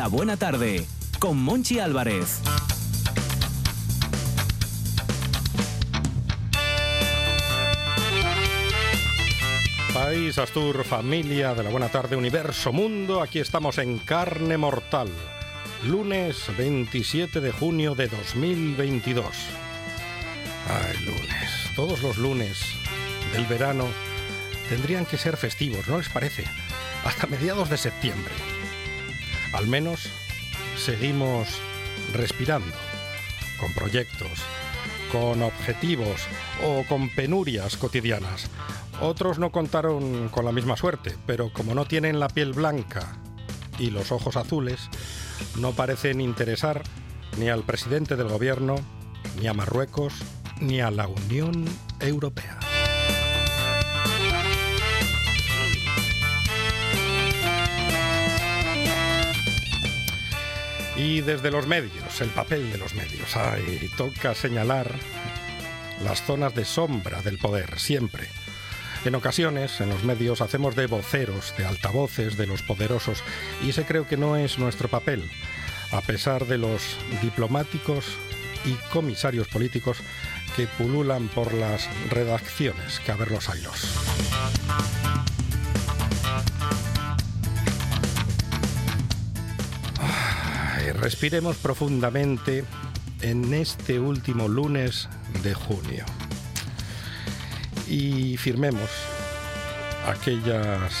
La Buena Tarde con Monchi Álvarez. País, Astur, familia de la Buena Tarde, Universo, Mundo, aquí estamos en Carne Mortal. Lunes 27 de junio de 2022. Ay, lunes. Todos los lunes del verano tendrían que ser festivos, ¿no les parece? Hasta mediados de septiembre. Al menos seguimos respirando, con proyectos, con objetivos o con penurias cotidianas. Otros no contaron con la misma suerte, pero como no tienen la piel blanca y los ojos azules, no parecen interesar ni al presidente del gobierno, ni a Marruecos, ni a la Unión Europea. Y desde los medios, el papel de los medios, ay, toca señalar las zonas de sombra del poder, siempre. En ocasiones, en los medios, hacemos de voceros, de altavoces de los poderosos, y ese creo que no es nuestro papel, a pesar de los diplomáticos y comisarios políticos que pululan por las redacciones, que a ver los ailos. Respiremos profundamente en este último lunes de junio y firmemos aquellas,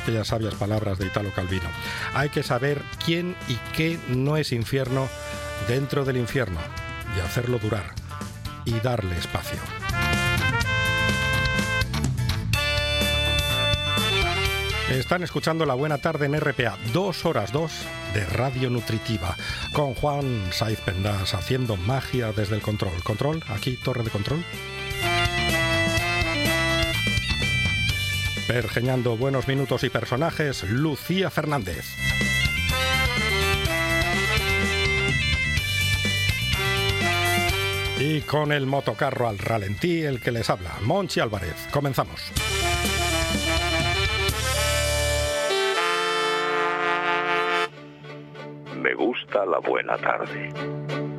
aquellas sabias palabras de Italo Calvino. Hay que saber quién y qué no es infierno dentro del infierno y hacerlo durar y darle espacio. Están escuchando La Buena Tarde en RPA, dos horas dos de Radio Nutritiva, con Juan Saiz Pendas haciendo magia desde el control. Control, aquí, torre de control. Pergeñando buenos minutos y personajes, Lucía Fernández. Y con el motocarro al ralentí, el que les habla, Monchi Álvarez. Comenzamos. La buena tarde.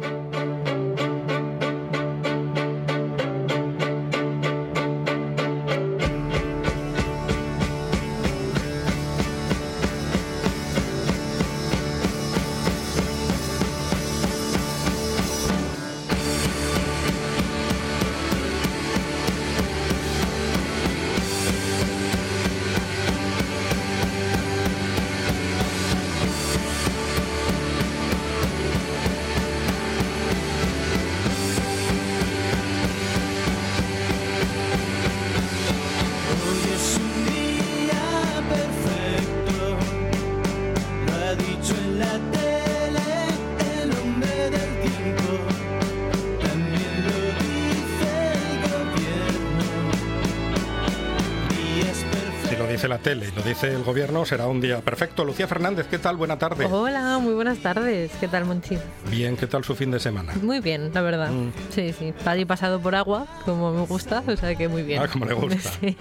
Tele dice el gobierno, será un día perfecto. Lucía Fernández, ¿qué tal? Buena tarde. Hola, muy buenas tardes. ¿Qué tal, Monchi? Bien, ¿qué tal su fin de semana? Muy bien, la verdad. Mm. Sí, sí. Allí pasado por agua, como me gusta, o sea que muy bien. Ah, como le gusta. Sí,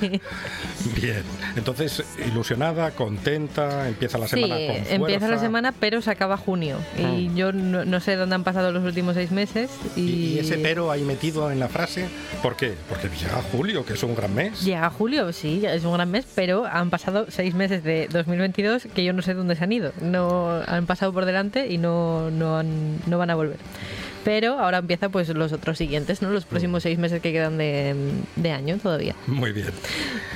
Bien. Entonces, ilusionada, contenta, empieza la Sí, semana con fuerza. empieza la semana, pero se acaba junio. Y yo no, no sé dónde han pasado los últimos seis meses. Y, Y, y ese pero ahí metido en la frase, ¿por qué? Porque llega julio, que es un gran mes. Llega julio, sí, es un gran mes, pero han pasado seis meses de 2022 que yo no sé dónde se han ido. No han pasado por delante y no, no, han- no van a volver. Pero ahora empieza pues los otros siguientes, ¿no? Los Mm. próximos seis meses que quedan de, de año todavía. Muy bien.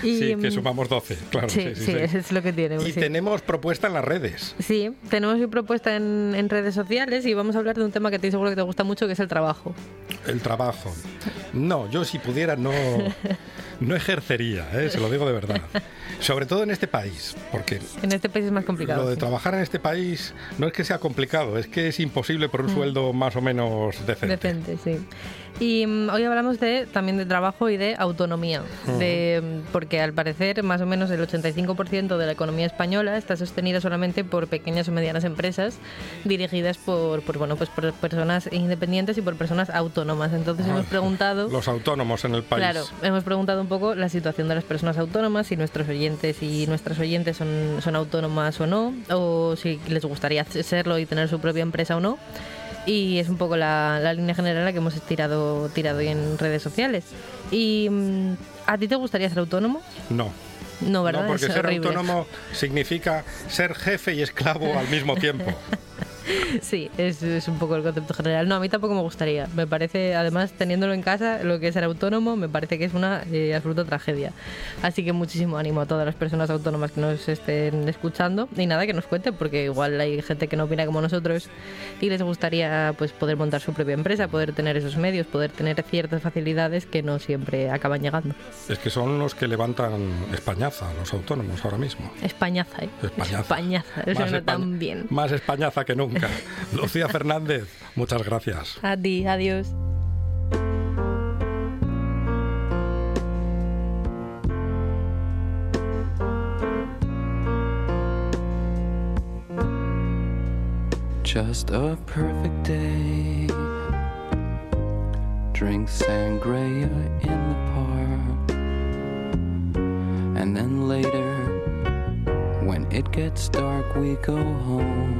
Y, sí, que mm, sumamos 12, claro. Sí, sí, eso es lo que tiene. Y sí. tenemos propuesta en las redes. Sí, tenemos propuesta en, en redes sociales y vamos a hablar de un tema que ti seguro que te gusta mucho, que es el trabajo. El trabajo. No, yo si pudiera no, no ejercería, ¿eh? se lo digo de verdad. Sobre todo en este país, porque En este país es más complicado. lo de sí. trabajar en este país no es que sea complicado, es que es imposible por un sueldo más o menos decente. Decente, sí. Y mm, hoy hablamos de también de trabajo y de autonomía, de, mm, porque al parecer más o menos el 85% de la economía española está sostenida solamente por pequeñas o medianas empresas dirigidas por, por, bueno, pues por personas independientes y por personas autónomas. Entonces hemos preguntado... Los autónomos en el país. Claro, hemos preguntado un poco la situación de las personas autónomas, si nuestros oyentes y nuestras oyentes son, son autónomas o no, o si les gustaría serlo y tener su propia empresa o no. Y es un poco la, la línea general la que hemos tirado, tirado hoy en redes sociales. Y mm, ¿a ti te gustaría ser autónomo? No. No, ¿verdad? No, porque Es ser horrible. autónomo significa ser jefe y esclavo al mismo tiempo. Sí, es, es un poco el concepto general. No, a mí tampoco me gustaría. Me parece, además, teniéndolo en casa, lo que es ser autónomo, me parece que es una eh, absoluta tragedia. Así que muchísimo ánimo a todas las personas autónomas que nos estén escuchando. Y nada, que nos cuenten, porque igual hay gente que no opina como nosotros y les gustaría pues poder montar su propia empresa, poder tener esos medios, poder tener ciertas facilidades que no siempre acaban llegando. Es que son los que levantan Españaza, los autónomos ahora mismo. Españaza, ¿eh? Españaza. Españaza, eso suena España- tan bien. Más Españaza que nunca. Lucía Fernández, muchas gracias. A ti, adiós. Just a perfect day. Drink sangria in the park. And then later, when it gets dark, we go home.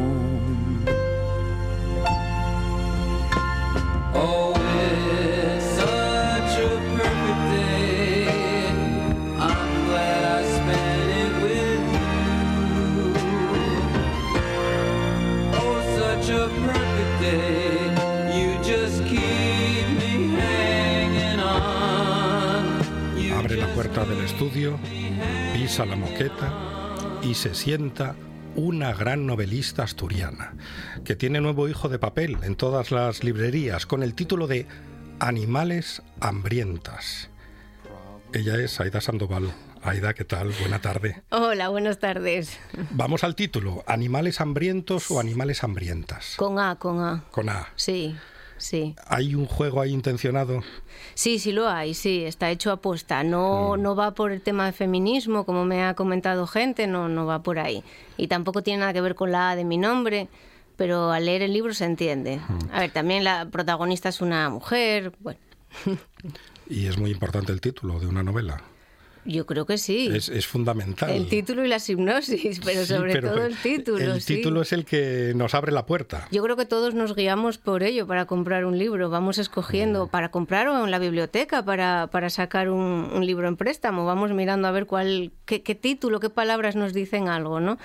Estudio, pisa la moqueta y se sienta una gran novelista asturiana, que tiene nuevo hijo de papel en todas las librerías con el título de Animales hambrientas. Ella es Aida Sandoval. Aida, ¿qué tal? Buena tarde. Hola, buenas tardes. Vamos al título, ¿Animales hambrientos o animales hambrientas? Con A, con A. Con A. Sí, sí. ¿Hay un juego ahí intencionado? Sí, sí lo hay, sí, está hecho aposta. No, no va por el tema de feminismo, como me ha comentado gente, no, no va por ahí. Y tampoco tiene nada que ver con la A de mi nombre, pero al leer el libro se entiende. A ver, también la protagonista es una mujer, bueno, Y es muy importante el título de una novela. Yo creo que sí. Es, es fundamental. El título y la hipnosis, pero Sí, sobre pero todo el título. El sí. título es el que nos abre la puerta. Yo creo que todos nos guiamos por ello para comprar un libro. Vamos escogiendo para comprar o en la biblioteca para, para sacar un, un libro en préstamo. Vamos mirando a ver cuál, qué, qué título, qué palabras nos dicen algo, ¿no?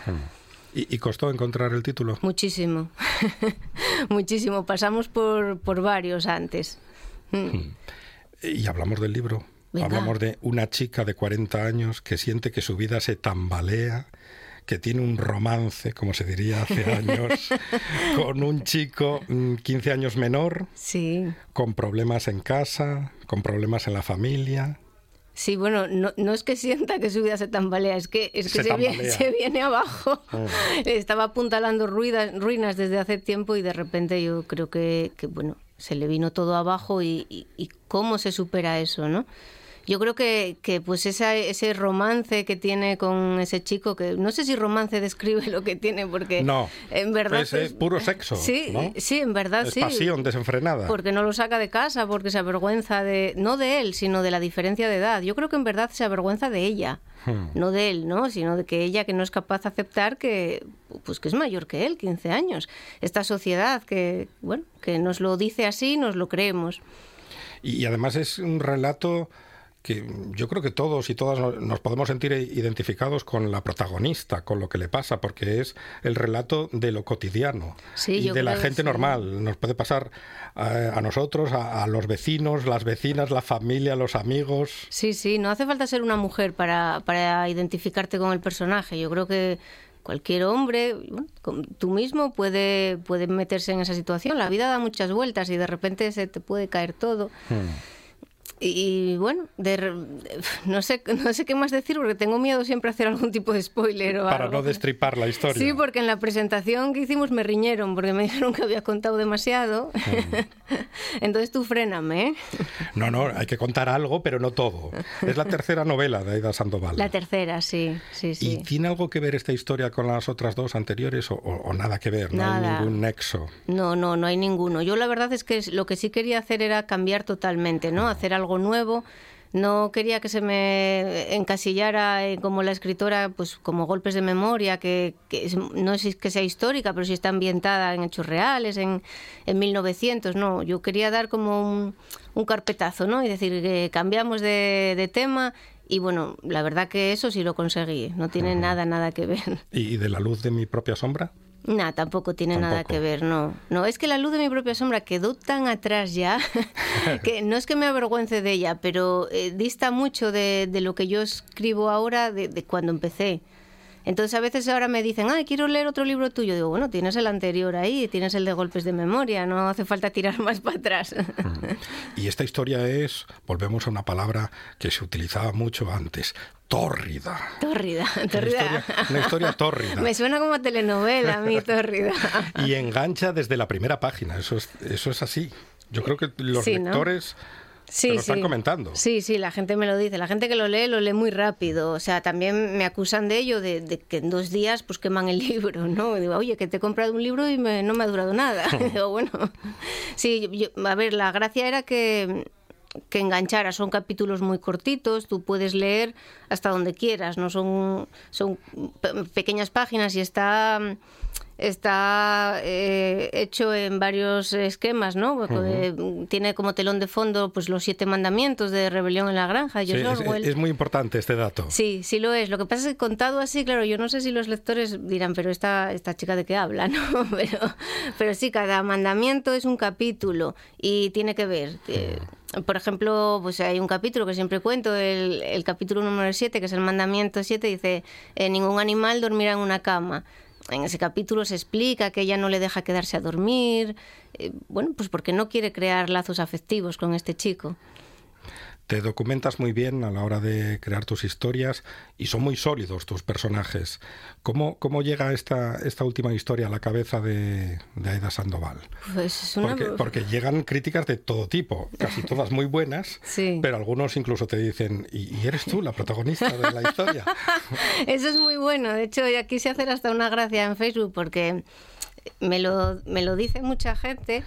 ¿Y, y costó encontrar el título? Muchísimo. Muchísimo. Pasamos por, por varios antes. Mm. Y hablamos del libro. Venga. Hablamos de una chica de 40 años que siente que su vida se tambalea, que tiene un romance, como se diría hace años, con un chico mm, 15 años menor, Sí. con problemas en casa, con problemas en la familia. Sí, bueno, no, no es que sienta que su vida se tambalea, es que, es que Se se, viene, se viene abajo. Estaba apuntalando ruidas, ruinas desde hace tiempo y de repente yo creo que, que, bueno, se le vino todo abajo y, y- y cómo se supera eso, ¿no? Yo creo que, que pues esa, ese romance que tiene con ese chico, que no sé si romance describe lo que tiene, porque No, en verdad... es, es puro sexo. Sí, ¿no? sí, en verdad Es sí. pasión desenfrenada. Porque no lo saca de casa, porque se avergüenza de, no de él, sino de la diferencia de edad. Yo creo que en verdad se avergüenza de ella, Hmm. no de él, ¿no? Sino de que ella que no es capaz de aceptar que, pues que es mayor que él, 15 años. Esta sociedad que, bueno, que nos lo dice así, nos lo creemos. Y además es un relato que yo creo que todos y todas no- nos podemos sentir identificados con la protagonista, con lo que le pasa, porque es el relato de lo cotidiano Sí, y de la gente sí. normal. Nos puede pasar a nosotros, a, a los vecinos, las vecinas, la familia, los amigos. Sí, sí, no hace falta ser una mujer para, para identificarte con el personaje. Yo creo que cualquier hombre, tú mismo puede, puede meterse en esa situación. La vida da muchas vueltas y de repente se te puede caer todo. Hmm. Y bueno, de no sé, no sé qué más decir porque tengo miedo siempre a hacer algún tipo de spoiler o Para algo. no destripar la historia. Sí, porque en la presentación que hicimos me riñeron porque me dijeron que había contado demasiado. Entonces tú fréname, ¿eh? No, no, hay que contar algo, pero no todo. Es la tercera novela de Aida Sandoval. La tercera, sí, sí, ¿Y sí. tiene algo que ver esta historia con las otras dos anteriores o, o- nada que ver? No hay ningún nexo. No, no, no hay ninguno. Yo la verdad es que lo que sí quería hacer era cambiar totalmente, ¿no? Hacer algo nuevo. No quería que se me encasillara eh, como la escritora, pues como golpes de memoria, que, no es que sea histórica, pero sí está ambientada en hechos reales, en, en 1900, no. Yo quería dar como un, un carpetazo, ¿no? Y decir que cambiamos de, de tema y bueno, la verdad que eso sí lo conseguí. No tiene nada, nada que ver. ¿Y de la luz de mi propia sombra? No, tampoco tiene nada que ver, no. No, es que la luz de mi propia sombra quedó tan atrás ya que no es que me avergüence de ella, pero eh, dista mucho de, de lo que yo escribo ahora de, de cuando empecé. Entonces a veces ahora me dicen, ay, quiero leer otro libro tuyo. Digo, bueno, tienes el anterior ahí, tienes el de golpes de memoria, no hace falta tirar más para atrás. Y esta historia es, volvemos a una palabra que se utilizaba mucho antes, tórrida. tórrida, Una tórrida. historia, una historia tórrida. Me suena como telenovela a mí, tórrida. Y engancha desde la primera página, eso es, eso es así. Yo creo que los Sí, ¿no? lectores Sí, te lo están sí. comentando. Sí, sí, la gente me lo dice. La gente que lo lee lo lee muy rápido. O sea, también me acusan de ello, de, de que en dos días pues queman el libro, ¿no? Digo, oye, que te he comprado un libro y me- no me ha durado nada. Digo, bueno, sí, yo- a ver, la gracia era que que enganchara, son capítulos muy cortitos, tú puedes leer hasta donde quieras, no son son pe- pequeñas páginas y está está eh, hecho en varios esquemas, ¿no? Tiene como telón de fondo pues los siete mandamientos de rebelión en la granja, Sí, es, es muy importante este dato. Sí, sí lo es. Lo que pasa es que contado así, claro, yo no sé si los lectores dirán, pero esta, esta chica de qué habla, ¿no? Pero, pero sí, cada mandamiento es un capítulo y tiene que ver. eh, por ejemplo, pues hay un capítulo que siempre cuento, el, el capítulo número 7, que es el mandamiento 7, dice, eh, ningún animal dormirá en una cama. En ese capítulo se explica que ella no le deja quedarse a dormir, eh, bueno, pues porque no quiere crear lazos afectivos con este chico. Te documentas muy bien a la hora de crear tus historias y son muy sólidos tus personajes. ¿Cómo, cómo llega esta, esta última historia a la cabeza de, de Aida Sandoval? Pues es una... Porque, porque llegan críticas de todo tipo, casi todas muy buenas, Sí. pero algunos incluso te dicen, ¿y, y eres tú la protagonista de la historia? Eso es muy bueno. De hecho, ya quise hacer hasta una gracia en Facebook porque me lo, me lo dice mucha gente.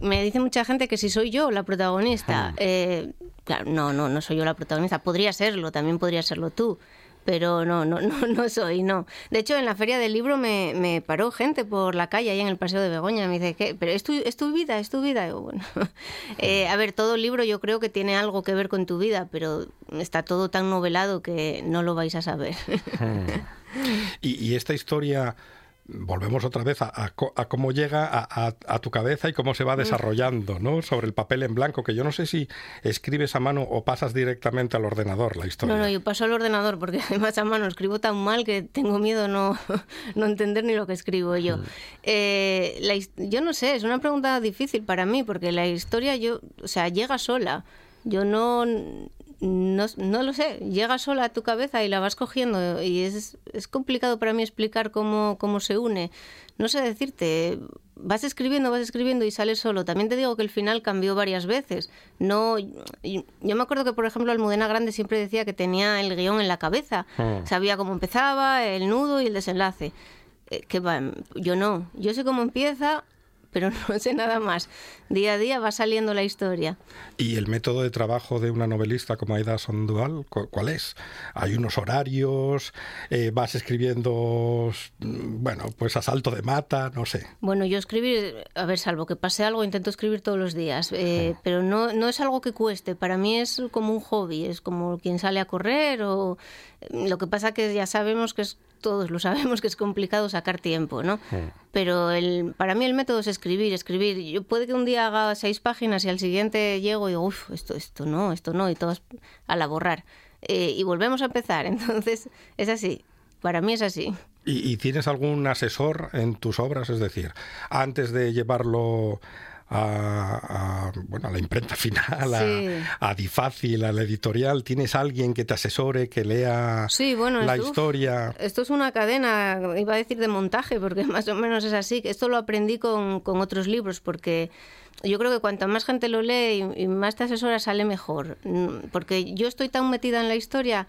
Me dice mucha gente que si soy yo la protagonista. Eh, claro, no, no, no soy yo la protagonista. Podría serlo, también podría serlo tú. Pero no, no, no, no soy, no. De hecho, en la feria del libro me, me paró gente por la calle, ahí en el Paseo de Begoña. Me dice, ¿qué? ¿Pero es tu, es tu vida? ¿Es tu vida? Y yo, bueno, eh, a ver, todo libro yo creo que tiene algo que ver con tu vida, pero está todo tan novelado que no lo vais a saber. Y, y esta historia, volvemos otra vez a, a co- a cómo llega a, tu cabeza y cómo se va desarrollando, ¿no? Sobre el papel en blanco, que yo no sé si escribes a mano o pasas directamente al ordenador la historia. No, no, yo paso al ordenador porque además a mano escribo tan mal que tengo miedo no, no entender ni lo que escribo yo. Eh, la yo no sé, es una pregunta difícil para mí porque la historia yo, o sea, llega sola. Yo no, no, no lo sé, llega sola a tu cabeza y la vas cogiendo y es, es complicado para mí explicar cómo, cómo se une. No sé decirte, vas escribiendo, vas escribiendo y sale solo. También te digo que el final cambió varias veces. No, yo me acuerdo que, por ejemplo, Almudena Grande siempre decía que tenía el guion en la cabeza. Sabía cómo empezaba, el nudo y el desenlace. Eh, que va, yo no. Yo sé cómo empieza, pero no sé nada más. Día a día va saliendo la historia. ¿Y el método de trabajo de una novelista como Aida Sandoval, cu- cuál es? ¿Hay unos horarios? Eh, ¿Vas escribiendo, mm, bueno, pues a salto de mata? No sé. Bueno, yo escribir, a ver, salvo que pase algo, intento escribir todos los días, eh, pero no, no es algo que cueste, para mí es como un hobby, es como quien sale a correr o lo que pasa que ya sabemos que es, todos lo sabemos que es complicado sacar tiempo, ¿no? Pero el, para mí el método es escribir, escribir. Yo puede que un día haga seis páginas y al siguiente llego y digo, uff, esto, esto no, esto no, y todas a la borrar. Eh, y volvemos a empezar, entonces es así, para mí es así. ¿Y, y tienes algún asesor en tus obras? Es decir, antes de llevarlo a, a, bueno, a la imprenta final, a- Sí. a, Difácil, a la editorial, ¿tienes alguien que te asesore, que lea Sí, bueno, la esto- historia? Esto es una cadena, iba a decir de montaje, porque más o menos es así. Esto lo aprendí con, con otros libros, porque yo creo que cuanta más gente lo lee y, y más te asesora, sale mejor. Mm, Porque yo estoy tan metida en la historia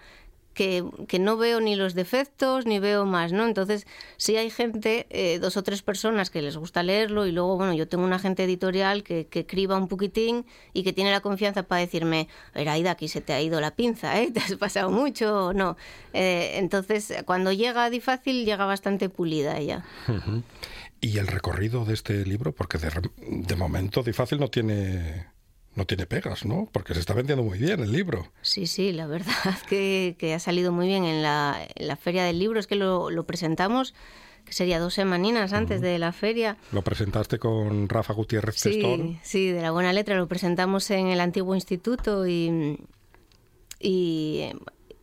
que, no veo ni los defectos ni veo más, ¿no? Entonces, sí hay gente, eh, dos o tres personas que les gusta leerlo y luego, bueno, yo tengo un agente editorial que, que criba un poquitín y que tiene la confianza para decirme, Aida, aquí se te ha ido la pinza, ¿eh? ¿Te has pasado mucho o no? Eh, entonces, cuando llega a Difácil, llega bastante pulida ella. Y el recorrido de este libro, porque de, de momento Difácil no tiene, no tiene pegas, ¿no? Porque se está vendiendo muy bien el libro. Sí, sí, la verdad que, que ha salido muy bien en la, en la Feria del Libro. Es que lo, lo presentamos, que sería dos semaninas antes de la feria. Lo presentaste con Rafa Gutiérrez Testón. Sí, sí, de la buena letra. Lo presentamos en el antiguo instituto y, y,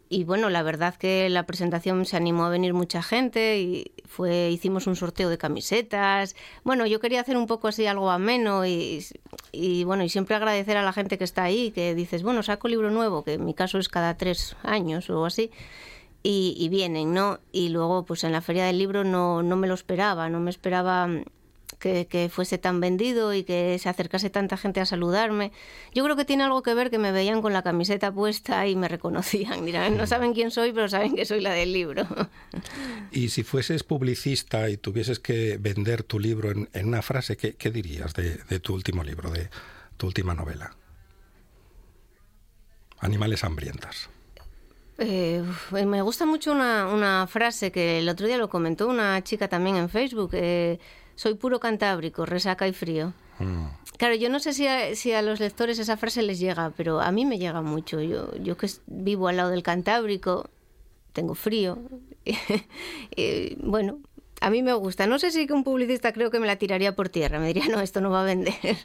y, bueno, la verdad que la presentación se animó a venir mucha gente y fue hicimos un sorteo de camisetas. Bueno, yo quería hacer un poco así algo ameno y, y bueno, y siempre agradecer a la gente que está ahí, que dices, bueno, saco libro nuevo, que en mi caso es cada tres años o así. Y, y vienen, ¿no? Y luego, pues en la feria del libro no, no me lo esperaba, no me esperaba que, que fuese tan vendido y que se acercase tanta gente a saludarme. Yo creo que tiene algo que ver que me veían con la camiseta puesta y me reconocían. Dirán, no saben quién soy, pero saben que soy la del libro. Y si fueses publicista y tuvieses que vender tu libro en, en una frase, ¿qué, qué dirías de, de tu último libro, de tu última novela? Animales hambrientas. Eh, me gusta mucho una, una frase que el otro día lo comentó una chica también en Facebook. eh, soy puro cantábrico, resaca y frío. Mm. Claro, yo no sé si a, si a los lectores esa frase les llega, pero a mí me llega mucho. Yo, yo que vivo al lado del Cantábrico, tengo frío. y, bueno, a mí me gusta. No sé si un publicista creo que me la tiraría por tierra. Me diría, no, esto no va a vender.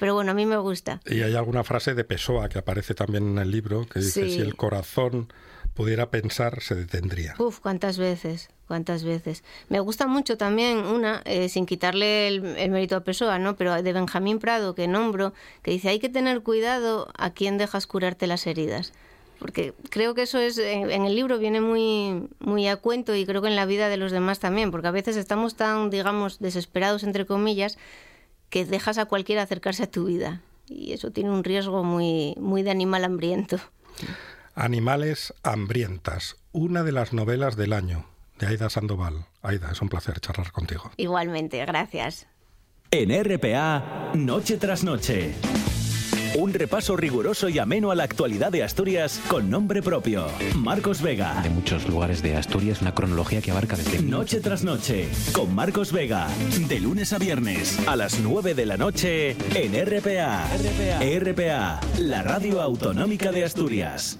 Pero bueno, a mí me gusta. Y hay alguna frase de Pessoa que aparece también en el libro que dice, Sí. si el corazón pudiera pensar, se detendría. Uf, cuántas veces, cuántas veces. Me gusta mucho también una, eh, sin quitarle el, el mérito a Pessoa, ¿no? Pero de Benjamín Prado, que nombro, que dice, hay que tener cuidado a quién dejas curarte las heridas. Porque creo que eso es, en, en el libro viene muy, muy a cuento y creo que en la vida de los demás también, porque a veces estamos tan, digamos, desesperados, entre comillas, que dejas a cualquiera acercarse a tu vida. Y eso tiene un riesgo muy, muy de animal hambriento. Animales hambrientas, una de las novelas del año, de Aida Sandoval. Aida, es un placer charlar contigo. Igualmente, gracias. En RPA, noche tras noche. Un repaso riguroso y ameno a la actualidad de Asturias con nombre propio. Marcos Vega. de muchos lugares de Asturias, una cronología que abarca desde Noche tras noche, con Marcos Vega, de lunes a viernes, a las 9 de la noche, en RPA. RPA, la radio autonómica de Asturias.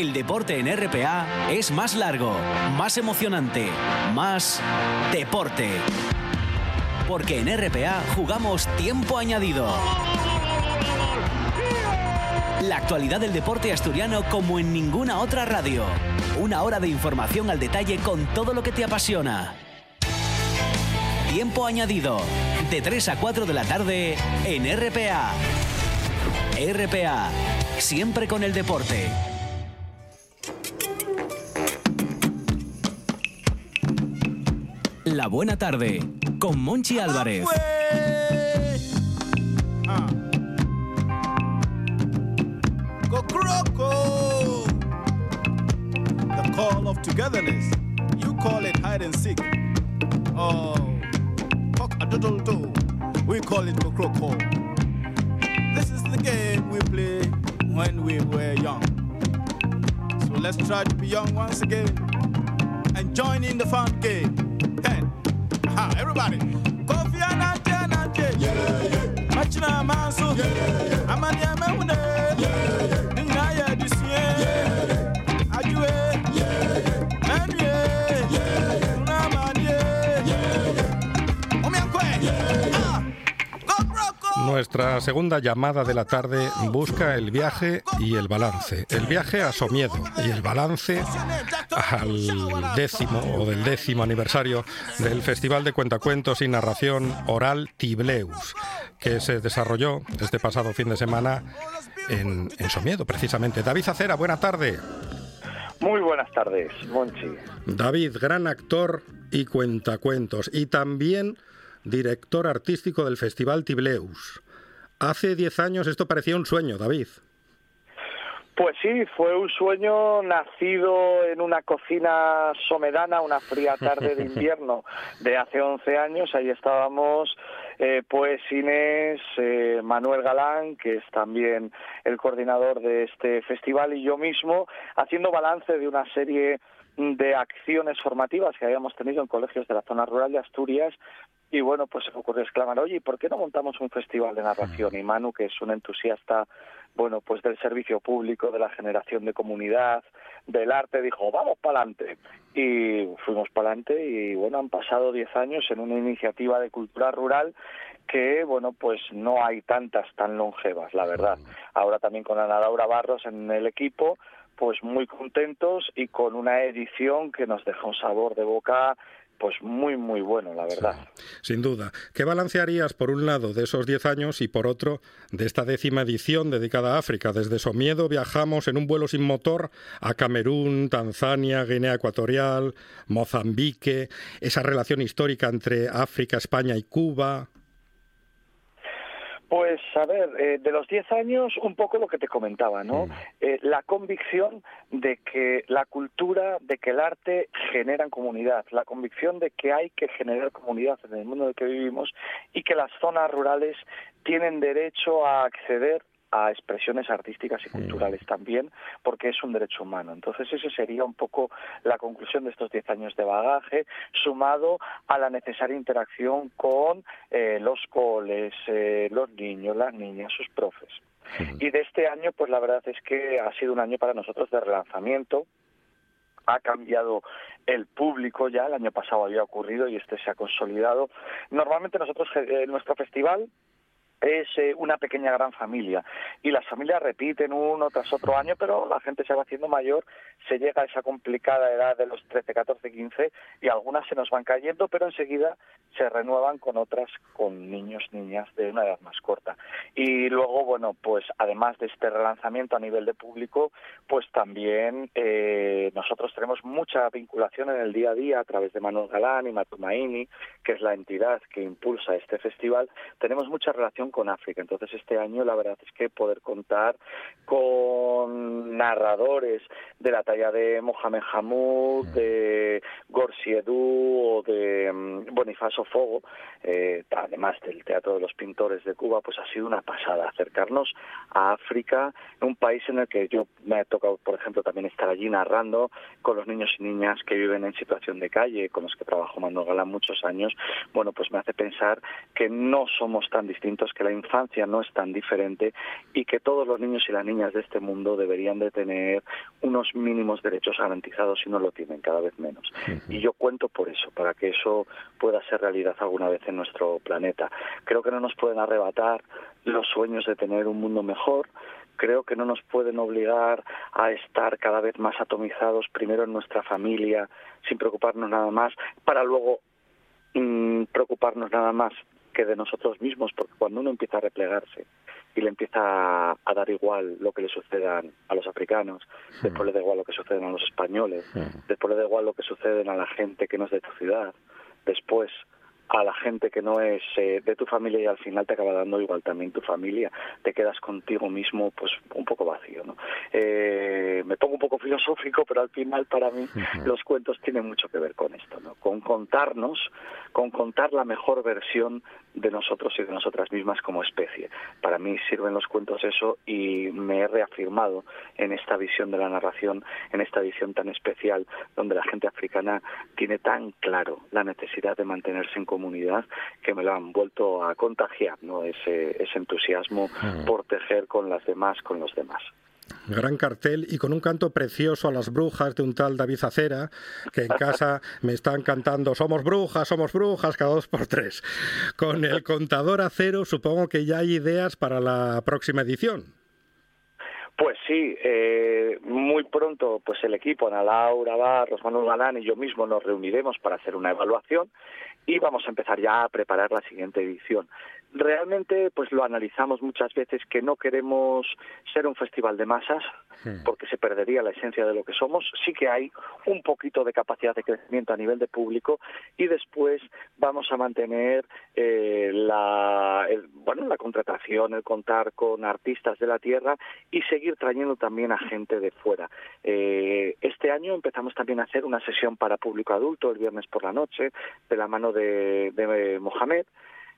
El deporte en RPA es más largo, más emocionante, más deporte. Porque en RPA jugamos tiempo añadido. La actualidad del deporte asturiano como en ninguna otra radio. Una hora de información al detalle con todo lo que te apasiona. Tiempo añadido. De 3 a 4 de la tarde en RPA. RPA. Siempre con el deporte. La buena tarde con Monchi ¡Ah, Álvarez. Kokroko! Ah. The call of togetherness. You call it hide and seek. Oh, cock a doodle doo. We call it Kokroko. This is the game we play when we were young. So let's try to be young once again and join in the fun game. Hey, aha, everybody. Kofi Anante Anante. Yeah, yeah. Machina Manso. Yeah, yeah. Amani Amahune. Yeah, yeah. Nuestra segunda llamada de la tarde busca el viaje y el balance. El viaje a Somiedo y el balance al décimo o del décimo aniversario del Festival de Cuentacuentos y Narración Oral Tibleus, que se desarrolló este pasado fin de semana en, en Somiedo, precisamente. David Acera, buena tarde. Muy buenas tardes, Monchi. David, gran actor y cuentacuentos, y también director artístico del Festival Tibleus. Hace 10 años esto parecía un sueño, David. Pues sí, fue un sueño nacido en una cocina somedana, una fría tarde de invierno de hace 11 años. Ahí estábamos, eh, pues Inés, eh, Manuel Galán, que es también el coordinador de este festival, y yo mismo, haciendo balance de una serie de acciones formativas que habíamos tenido en colegios de la zona rural de Asturias y bueno, pues se me ocurrió exclamar, oye, ¿por qué no montamos un festival de narración? Y Manu, que es un entusiasta, bueno, pues del servicio público, de la generación de comunidad, del arte, dijo, vamos para adelante. Y fuimos para adelante y bueno, han pasado 10 años en una iniciativa de cultura rural que, bueno, pues no hay tantas tan longevas, la verdad. Ahora también con Ana Laura Barros en el equipo, pues muy contentos y con una edición que nos deja un sabor de boca pues muy, muy bueno, la verdad. sin duda. ¿Qué balancearías, por un lado, de esos 10 años y, por otro, de esta décima edición dedicada a África? Desde Somiedo viajamos en un vuelo sin motor a Camerún, Tanzania, Guinea Ecuatorial, Mozambique, esa relación histórica entre África, España y Cuba. Pues a ver, eh, de los 10 años, un poco lo que te comentaba, ¿no? Mm. Eh, la convicción de que la cultura, de que el arte generan comunidad, la convicción de que hay que generar comunidad en el mundo en el que vivimos y que las zonas rurales tienen derecho a acceder a expresiones artísticas y culturales también, porque es un derecho humano. Entonces, esa sería un poco la conclusión de estos 10 años de bagaje, sumado a la necesaria interacción con eh, los coles, eh, los niños, las niñas, sus profes. Y de este año, pues la verdad es que ha sido un año para nosotros de relanzamiento, ha cambiado el público ya, el año pasado había ocurrido y este se ha consolidado. Normalmente nosotros, eh, nuestro festival es eh, una pequeña gran familia y las familias repiten uno tras otro año, pero la gente se va haciendo mayor, se llega a esa complicada edad de los 13, 14, 15 y algunas se nos van cayendo, pero enseguida se renuevan con otras con niños, niñas de una edad más corta. Y luego, bueno, pues además de este relanzamiento a nivel de público, pues también eh, nosotros tenemos mucha vinculación en el día a día a través de Manuel Galán y Matumaini, que es la entidad que impulsa este festival. Tenemos mucha relación con África. Entonces este año la verdad es que poder contar con narradores de la talla de Mohamed Hamoud, de Gorsiedú o de mm, Bonifacio Fogo, eh, además del Teatro de los Pintores de Cuba, pues ha sido una pasada acercarnos a África, un país en el que yo me ha tocado, por ejemplo, también estar allí narrando con los niños y niñas que viven en situación de calle, con los que trabajo Manuel Galán muchos años, bueno, pues me hace pensar que no somos tan distintos, que la infancia no es tan diferente y que todos los niños y las niñas de este mundo deberían de tener unos mínimos derechos garantizados y no lo tienen cada vez menos. Y yo cuento por eso, para que eso pueda ser realidad alguna vez en nuestro planeta. Creo que no nos pueden arrebatar los sueños de tener un mundo mejor, creo que no nos pueden obligar a estar cada vez más atomizados primero en nuestra familia, sin preocuparnos nada más, para luego mm, preocuparnos nada más que de nosotros mismos, porque cuando uno empieza a replegarse y le empieza a dar igual lo que le suceda a los africanos, después le da igual lo que sucede a los españoles, después le da igual lo que sucede a la gente que no es de tu ciudad, después a la gente que no es eh, de tu familia y al final te acaba dando igual también tu familia, te quedas contigo mismo pues un poco vacío. ¿no? Eh, me pongo un poco filosófico, pero al final para mí los cuentos tienen mucho que ver con esto, ¿no? con contarnos, con contar la mejor versión de nosotros y de nosotras mismas como especie. Para mí sirven los cuentos eso y me he reafirmado en esta visión de la narración, en esta visión tan especial donde la gente africana tiene tan claro la necesidad de mantenerse en comunidad que me lo han vuelto a contagiar, ¿no? ese, ese entusiasmo por tejer con las demás, con los demás. Gran cartel y con un canto precioso a las brujas de un tal David Acera, que en casa me están cantando Somos brujas, somos brujas, cada dos por tres. Con el contador a cero, supongo que ya hay ideas para la próxima edición. Pues sí, eh, muy pronto pues el equipo, Ana Laura Barros, Manuel Galán y yo mismo nos reuniremos para hacer una evaluación y vamos a empezar ya a preparar la siguiente edición realmente pues lo analizamos muchas veces que no queremos ser un festival de masas porque se perdería la esencia de lo que somos. Sí que hay un poquito de capacidad de crecimiento a nivel de público y después vamos a mantener eh, la bueno la contratación el contar con artistas de la tierra y seguir trayendo también a gente de fuera. Eh, este año empezamos también a hacer una sesión para público adulto el viernes por la noche de la mano de, de Mohamed.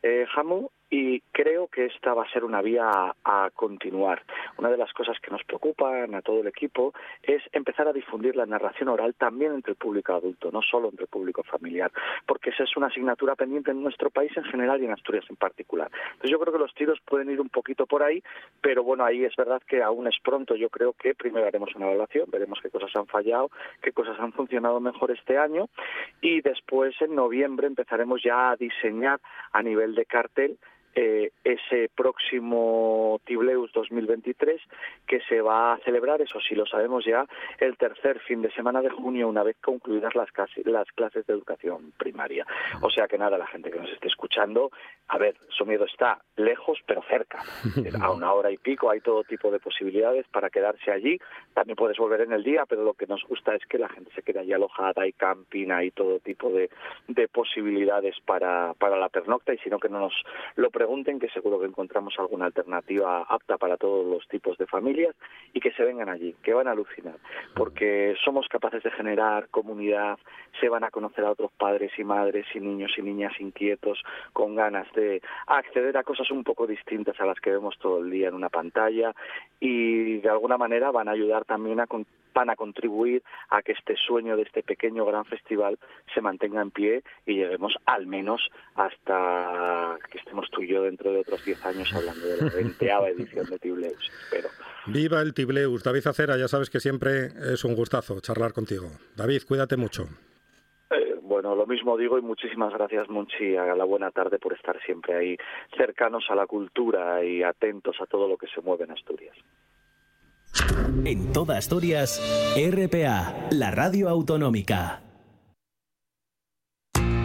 Eh, Hamu y creo que esta va a ser una vía a, continuar. Una de las cosas que nos preocupan a todo el equipo es empezar a difundir la narración oral también entre el público adulto, no solo entre el público familiar, porque esa es una asignatura pendiente en nuestro país en general y en Asturias en particular. Entonces yo creo que los tiros pueden ir un poquito por ahí, pero bueno, ahí es verdad que aún es pronto. Yo creo que primero haremos una evaluación, veremos qué cosas han fallado, qué cosas han funcionado mejor este año y después en noviembre empezaremos ya a diseñar a nivel de cartel eh, ese próximo Tibleus 2023 que se va a celebrar, eso sí lo sabemos ya, el tercer fin de semana de junio, una vez concluidas las, las clases de educación primaria. O sea que nada, la gente que nos esté escuchando, a ver, Somiedo está lejos pero cerca. A una hora y pico hay todo tipo de posibilidades para quedarse allí. También puedes volver en el día, pero lo que nos gusta es que la gente se quede allí alojada, hay camping, hay todo tipo de, de posibilidades para, para la pernocta y si no que no nos lo pregunten, que seguro que encontramos alguna alternativa apta para todos los tipos de familias y que se vengan allí, que van a alucinar, porque somos capaces de generar comunidad, se van a conocer a otros padres y madres y niños y niñas inquietos, con ganas de acceder a cosas un poco distintas a las que vemos todo el día en una pantalla y de alguna manera van a ayudar también a van a contribuir a que este sueño de este pequeño gran festival se mantenga en pie y lleguemos al menos hasta que estemos tú y yo dentro de otros 10 años hablando de la veinteava edición de Tibleus. Pero... Viva el Tibleus. David Acera, ya sabes que siempre es un gustazo charlar contigo. David, cuídate mucho. Eh, bueno, lo mismo digo y muchísimas gracias, Monchi, a la buena tarde por estar siempre ahí cercanos a la cultura y atentos a todo lo que se mueve en Asturias. En toda Asturias, RPA, la radio autonómica.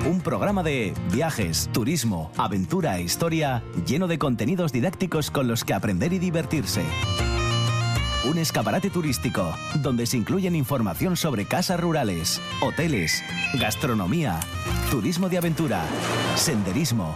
Un programa de viajes, turismo, aventura e historia lleno de contenidos didácticos con los que aprender y divertirse. Un escaparate turístico donde se incluyen información sobre casas rurales, hoteles, gastronomía, turismo de aventura, senderismo,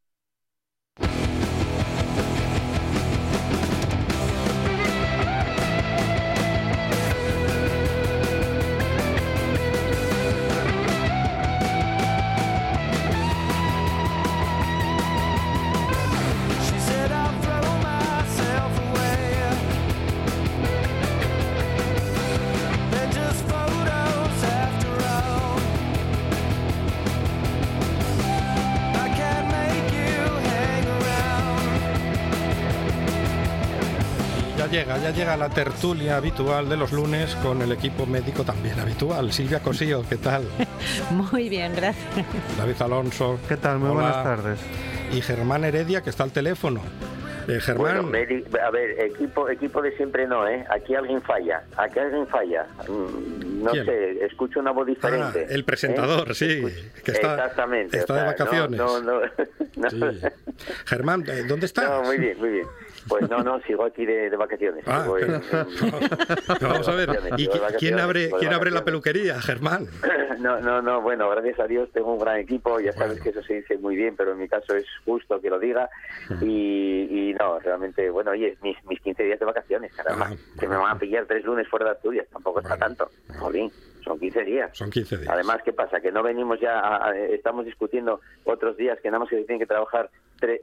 Llega, ya llega la tertulia habitual de los lunes con el equipo médico también habitual. Silvia Cosío, ¿qué tal? Muy bien, gracias. David Alonso. ¿Qué tal? Muy buenas tardes. Y Germán Heredia, que está al teléfono. Eh, Germán. a ver, equipo, equipo de siempre no, ¿eh? Aquí alguien falla, aquí alguien falla. Mm, no sé, escucho una voz diferente. Ah, el presentador, ¿eh? sí, que está, Exactamente. está de vacaciones. No, no, Germán, ¿dónde estás? muy bien, muy bien. Pues no, no, sigo aquí de, vacaciones. Ah, vamos a ver, ¿y quién abre, quién abre la peluquería, Germán? No, no, no, bueno, gracias a Dios tengo un gran equipo, ya sabes que eso se dice muy bien, pero en mi caso es justo que lo diga. Y, no, realmente, bueno, oye, mis, mis 15 días de vacaciones, caramba, ah, que me van a pillar tres lunes fuera de Asturias, tampoco está tanto. Jolín. Son 15 días. Son 15 días. Además, ¿qué pasa? Que no venimos ya, estamos discutiendo otros días que nada más que tienen que trabajar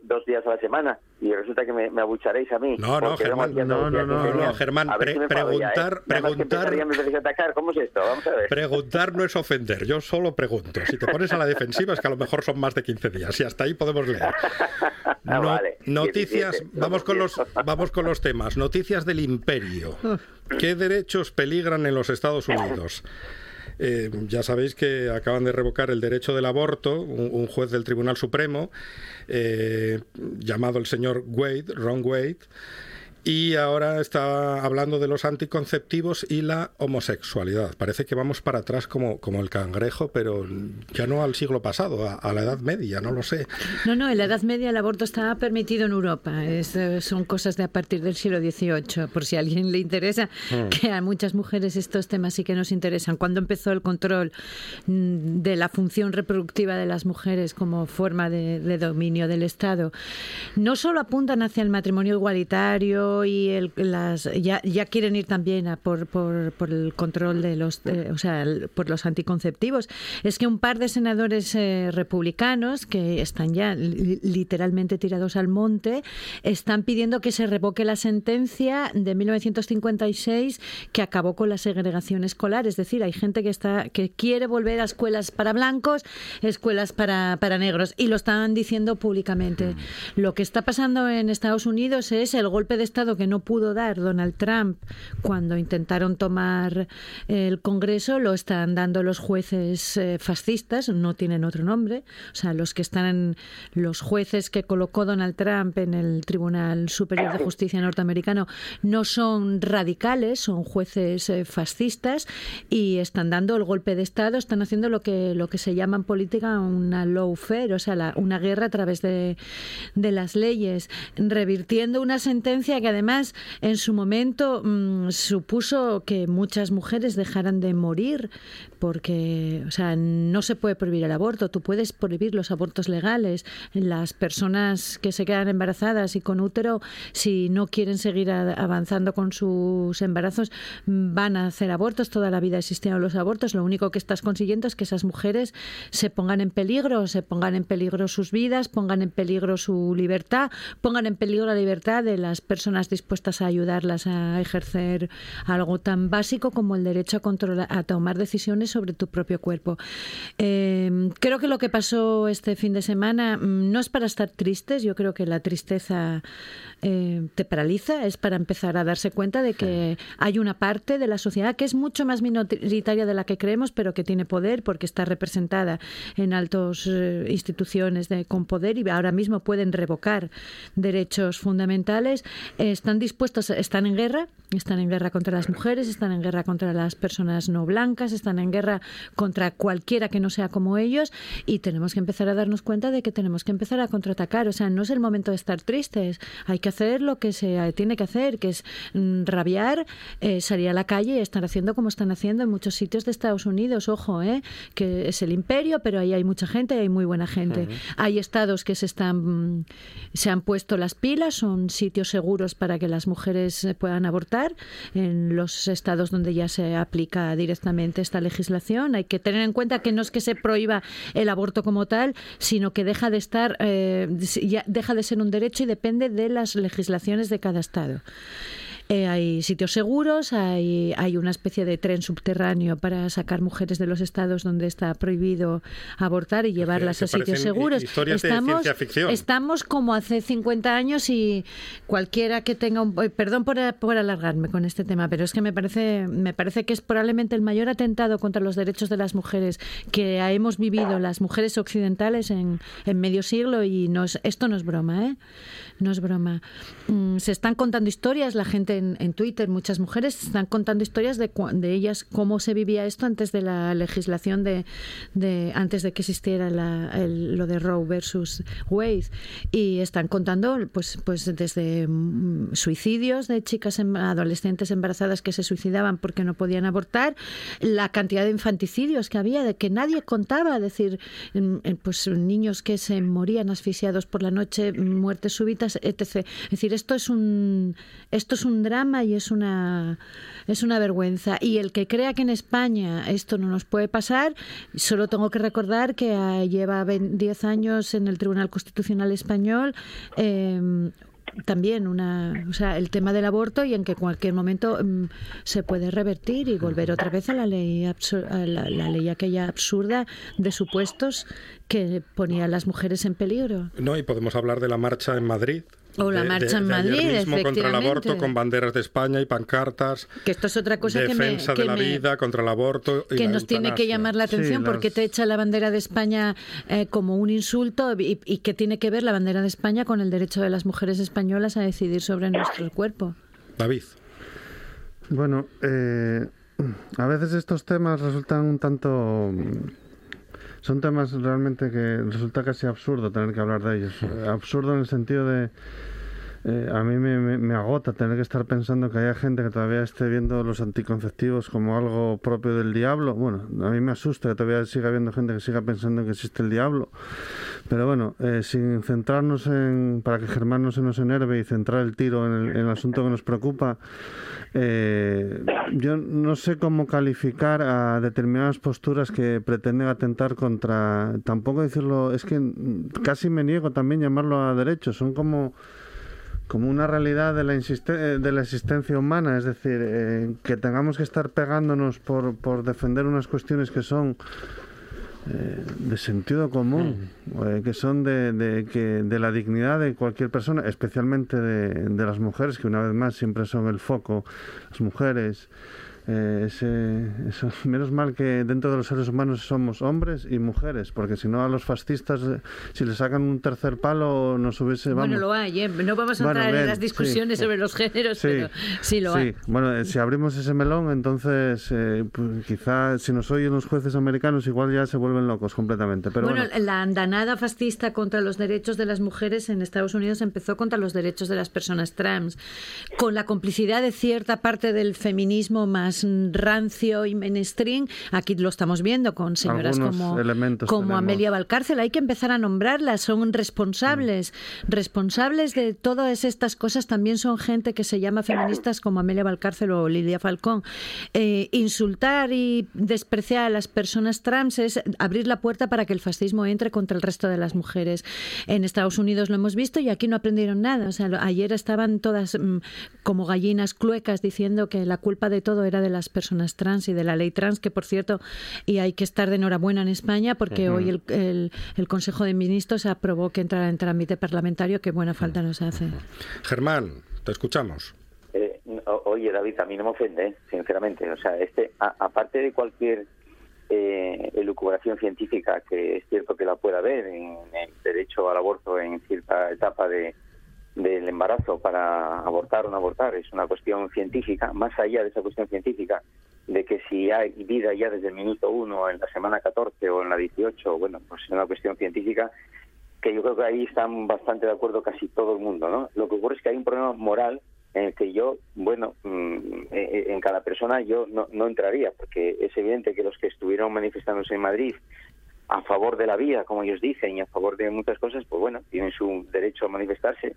dos días a la semana y resulta que me, me abucharéis a mí. No, no, Germán, no, no, 15 no. Germán, pre- si ¿eh? preguntar- que preguntar- a atacar. ¿Cómo es esto? Vamos a ver. Preguntar no es ofender, yo solo pregunto. Si te pones a la defensiva es que a lo mejor son más de 15 días y hasta ahí podemos leer. Ah, No- vale, noticias, 17, vamos con los vamos con los temas. Noticias del imperio. ¿Qué derechos peligran en los Estados Unidos? Eh, ya sabéis que acaban de revocar el derecho del aborto, un, juez del Tribunal Supremo, eh, llamado el señor Wade, Ron Wade, y ahora está hablando de los anticonceptivos y la homosexualidad. Parece que vamos para atrás como, como el cangrejo, pero ya no al siglo pasado, a, a la Edad Media, no lo sé. No, no, en la Edad Media el aborto estaba permitido en Europa. Es, eh, son cosas de a partir del siglo XVIII, por si a alguien le interesa, Mm. que a muchas mujeres estos temas sí que nos interesan. Cuando empezó el control mm, de la función reproductiva de las mujeres como forma de, de dominio del Estado, no solo apuntan hacia el matrimonio igualitario y el- las, ya, ya quieren ir también a por, por, por el control de los, eh, o sea, el- por los anticonceptivos, es que un par de senadores eh, republicanos que están ya li- literalmente tirados al monte están pidiendo que se revoque la sentencia de 1956 que acabó con la segregación escolar. Es decir, hay gente que está que quiere volver a escuelas para blancos, escuelas para, para negros y lo están diciendo públicamente. Lo que está pasando en Estados Unidos es el golpe de Que no pudo dar Donald Trump cuando intentaron tomar el Congreso, lo están dando los jueces eh, fascistas, no tienen otro nombre, o sea, los que están, los jueces que colocó Donald Trump en el Tribunal Superior de Justicia norteamericano no son radicales, son jueces eh, fascistas y están dando el golpe de Estado, están haciendo lo que, lo que se llama en política una lawfare, o sea, la- una guerra a través de, de las leyes, revirtiendo una sentencia que además en su momento mm, supuso que muchas mujeres dejaran de morir porque, o sea, no se puede prohibir el aborto, tú puedes prohibir los abortos legales. Las personas que se quedan embarazadas y con útero, si no quieren seguir avanzando con sus embarazos, van a hacer abortos. Toda la vida existieron los abortos. Lo único que estás consiguiendo es que esas mujeres se pongan en peligro, se pongan en peligro sus vidas, pongan en peligro su libertad, pongan en peligro la libertad de las personas dispuestas a ayudarlas a ejercer algo tan básico como el derecho a controlar, a tomar decisiones sobre tu propio cuerpo. Eh, creo que lo que pasó este fin de semana mm, no es para estar tristes. Yo creo que la tristeza eh, te paraliza, es para empezar a darse cuenta de que hay una parte de la sociedad que es mucho más minoritaria de la que creemos, pero que tiene poder porque está representada en altas instituciones de, con poder y ahora mismo pueden revocar derechos fundamentales. Eh, están dispuestos, están en guerra, están en guerra contra las mujeres, están en guerra contra las personas no blancas, están en guerra contra cualquiera que no sea como ellos y tenemos que empezar a darnos cuenta de que tenemos que empezar a contraatacar. O sea, no es el momento de estar tristes, hay que hacer lo que se tiene que hacer, que es mm, rabiar, eh, salir a la calle y estar haciendo como están haciendo en muchos sitios de Estados Unidos. Ojo, eh, que es el imperio, pero ahí hay mucha gente y hay muy buena gente. Hay estados que se están mm, se han puesto las pilas, son sitios seguros para que las mujeres eh, puedan abortar. En los estados donde ya se aplica directamente esta legislación, hay que tener en cuenta que no es que se prohíba el aborto como tal, sino que deja de estar, eh, ya deja de ser un derecho y depende de las legislaciones de cada estado. Eh, hay sitios seguros, hay, hay una especie de tren subterráneo para sacar mujeres de los estados donde está prohibido abortar y llevarlas que a sitios seguros. historias de ciencia ficción. estamos como hace 50 años y cualquiera que tenga un... eh, Perdón por, por alargarme con este tema, pero es que me parece, me parece que es probablemente el mayor atentado contra los derechos de las mujeres que hemos vivido las mujeres occidentales en, en medio siglo y no es- esto no es broma, ¿eh? No es broma. Mm, se están contando historias, la gente en, Twitter, muchas mujeres están contando historias de, de ellas, cómo se vivía esto antes de la legislación de, de antes de que existiera la- el- lo de Roe versus Wade. Y están contando, pues, pues desde mm, suicidios de chicas em- adolescentes embarazadas que se suicidaban porque no podían abortar, la cantidad de infanticidios que había, de que nadie contaba, es decir, mm, eh, pues niños que se morían asfixiados por la noche, muertes súbitas, etc. Es decir, esto es un esto es un drama y es una es una vergüenza. Y el que crea que en España esto no nos puede pasar, solo tengo que recordar que ah, lleva 10 años en el Tribunal Constitucional Español eh, también una, o sea, el tema del aborto y en que cualquier momento mm, se puede revertir y volver otra vez a la ley a la, ley aquella absurda de supuestos que ponía a las mujeres en peligro. No, y podemos hablar de la marcha en Madrid, o la marcha en Madrid, ayer mismo contra el aborto con banderas de España y pancartas. Que esto es otra cosa defensa que Defensa de la vida contra el aborto y que la nos tiene que llamar la atención Sí, porque las- te echa la bandera de España eh, como un insulto y, y que tiene que ver la bandera de España con el derecho de las mujeres españolas a decidir sobre nuestro cuerpo. David. Bueno, eh, a veces estos temas resultan un tanto... Son temas realmente que resulta casi absurdo tener que hablar de ellos. Absurdo en el sentido de... eh, a mí me, agota tener que estar pensando que haya gente que todavía esté viendo los anticonceptivos como algo propio del diablo. Bueno, a mí me asusta que todavía siga habiendo gente que siga pensando que existe el diablo. Pero bueno, eh, sin centrarnos en, para que Germán no se nos enerve y centrar el tiro en el, asunto que nos preocupa, eh, yo no sé cómo calificar a determinadas posturas que pretenden atentar contra, tampoco decirlo, es que casi me niego también llamarlo a derechos, son como como una realidad de la, eh, de la existencia humana, es decir, eh, que tengamos que estar pegándonos por, por defender unas cuestiones que son eh, de sentido común, eh, que son de, de, que, de la dignidad de cualquier persona, especialmente de, de las mujeres, que una vez más siempre son el foco, las mujeres. Eh, ese- eso- menos mal que dentro de los seres humanos somos hombres y mujeres, porque si no a los fascistas, eh, si le sacan un tercer palo, nos hubiese... Vamos, Bueno, lo hay, ¿eh? no vamos a Bueno, entrar en bien, las discusiones sí. sobre los géneros, Sí, pero sí lo sí. hay. Bueno, eh, si abrimos ese melón, entonces eh, pues, quizá si nos oyen los jueces americanos igual ya se vuelven locos completamente. Pero bueno, bueno, la andanada fascista contra los derechos de las mujeres en Estados Unidos empezó contra los derechos de las personas trans, con la complicidad de cierta parte del feminismo más rancio y mainstream. Aquí lo estamos viendo con señoras Algunos como, como. Amelia Valcárcel. Hay que empezar a nombrarlas. Son responsables. Mm. Responsables de todas estas cosas también son gente que se llama feministas como Amelia Valcárcel o Lidia Falcón. Eh, insultar y despreciar a las personas trans es abrir la puerta para que el fascismo entre contra el resto de las mujeres. En Estados Unidos lo hemos visto y aquí no aprendieron nada. O sea, ayer estaban todas mm, como gallinas cluecas diciendo que la culpa de todo era de las personas trans y de la ley trans, que por cierto, y hay que estar de enhorabuena en España porque Ujú. hoy el, el- el Consejo de Ministros aprobó que entrara en trámite parlamentario, que buena falta nos hace. Germán, te escuchamos. Eh, oye, David, a mí no me ofende, sinceramente. O sea, este, a- aparte de cualquier eh, elucubración científica, que es cierto que la pueda haber en el derecho al aborto en cierta etapa de, del embarazo para abortar o no abortar, es una cuestión científica, más allá de esa cuestión científica, de que si hay vida ya desde el minuto uno, en la semana 14 o en la 18, bueno, pues es una cuestión científica que yo creo que ahí están bastante de acuerdo casi todo el mundo, ¿no? Lo que ocurre es que hay un problema moral en el que yo, bueno, mm, eh, eh, en cada persona yo no, no entraría, porque es evidente que los que estuvieron manifestándose en Madrid a favor de la vida, como ellos dicen, y a favor de muchas cosas, pues bueno, tienen su derecho a manifestarse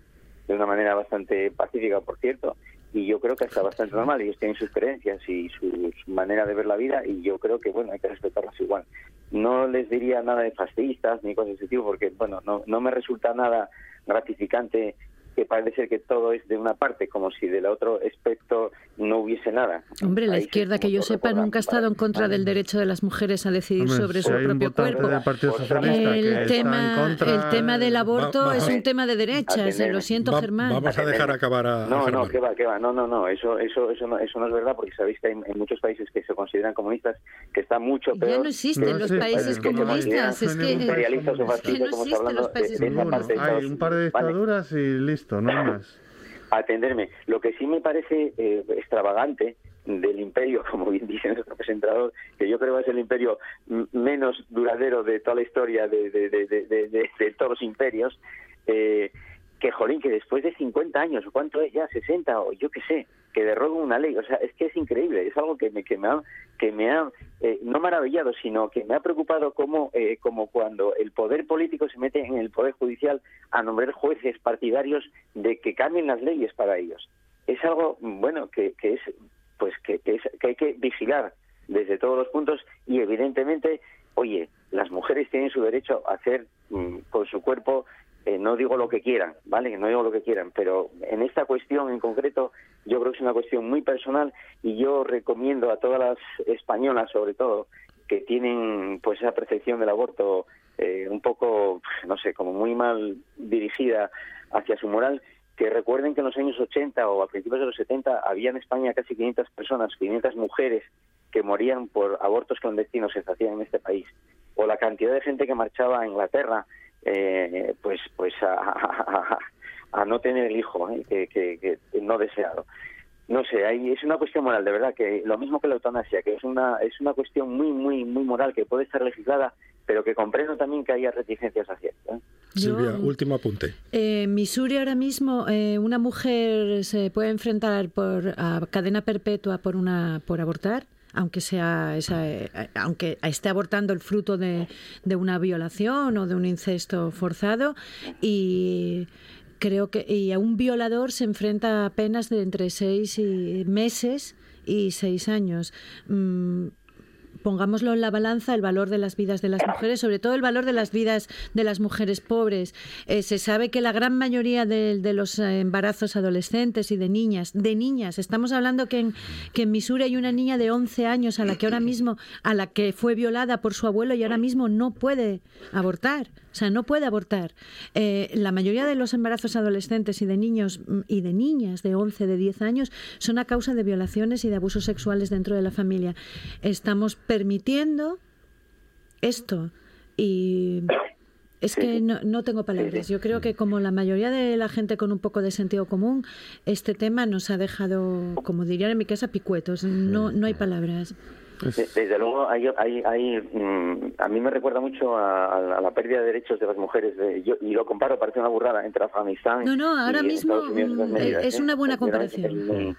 de una manera bastante pacífica, por cierto, y yo creo que está bastante normal. Ellos tienen sus creencias y su, manera de ver la vida, y yo creo que, bueno, hay que respetarlas igual. No les diría nada de fascistas ni cosas de ese tipo, porque, bueno, no, no me resulta nada gratificante que parece ser que todo es de una parte, como si del otro aspecto no hubiese nada. Hombre, la Ahí izquierda, que yo sepa, nunca ha estado en contra del derecho de las mujeres a decidir Hombre, sobre si su propio cuerpo. El tema, contra- el tema del aborto Va- es va- un tema de derechas, Atenderme. lo siento, Va- Germán. Vamos a dejar acabar a, a No, no, Germán. que va, que va. No, no, no. Eso, eso, eso no, eso no es verdad porque sabéis que hay en muchos países que se consideran comunistas que está mucho peor. Ya no existen No los países comunistas, es que, es no existen los países comunistas. hay un par de dictaduras y listo, atenderme. Lo que sí me parece eh, extravagante del imperio, como bien dice nuestro presentador, que yo creo que es el imperio menos duradero de toda la historia de, de, todos los imperios, eh, que jolín, que después de 50 años, cuánto es ya, 60 o yo qué sé, que derrogan una ley, o sea, es que es increíble, es algo que me, que me ha, que me ha eh, no maravillado, sino que me ha preocupado como, eh, como cuando el poder político se mete en el poder judicial a nombrar jueces partidarios de que cambien las leyes para ellos. es algo, bueno, que, que es, pues que, que, es, que hay que vigilar desde todos los puntos y evidentemente, oye, las mujeres tienen su derecho a hacer mm, con su cuerpo eh, no digo lo que quieran, ¿vale? No digo lo que quieran, pero en esta cuestión en concreto yo creo que es una cuestión muy personal y yo recomiendo a todas las españolas, sobre todo, que tienen pues esa percepción del aborto eh, un poco, no sé, como muy mal dirigida hacia su moral, que recuerden que en los años 80 o a principios de los 70 había en España casi 500 personas, 500 mujeres que morían por abortos clandestinos que se hacían en este país, o la cantidad de gente que marchaba a Inglaterra eh, pues pues a, a, no tener el hijo eh, que, que, no deseado no sé ahí es una cuestión moral de verdad que lo mismo que la eutanasia que es una es una cuestión muy muy muy moral que puede estar legislada pero que comprendo también que haya reticencias hacia ¿eh? Silvia, último apunte. En Missouri ahora mismo eh, una mujer se puede enfrentar por a cadena perpetua por una por abortar aunque sea esa, eh, aunque esté abortando el fruto de, una violación o de un incesto forzado y creo que y a un violador se enfrenta a penas de entre seis meses y seis años. Mm, pongámoslo en la balanza el valor de las vidas de las mujeres, sobre todo el valor de las vidas de las mujeres pobres. Eh, se sabe que la gran mayoría de, los eh, embarazos adolescentes y de niñas, de niñas, estamos hablando que en, que en Missouri hay una niña de 11 años a la que ahora mismo, a la que fue violada por su abuelo y ahora mismo no puede abortar. O sea, no puede abortar. Eh, la mayoría de los embarazos adolescentes y de niños mm, y de niñas de 11, de 10 años son a causa de violaciones y de abusos sexuales dentro de la familia. Estamos permitiendo esto y es que no, no, tengo palabras. Yo creo que como la mayoría de la gente con un poco de sentido común, este tema nos ha dejado, como dirían en mi casa, picuetos. No, no hay palabras. Desde luego, hay, hay, mm, a mí me recuerda mucho a, la pérdida de derechos de las mujeres. y lo comparo, parece una burrada, entre Afganistán no, no, ahora mismo mm, es ¿eh? una buena comparación.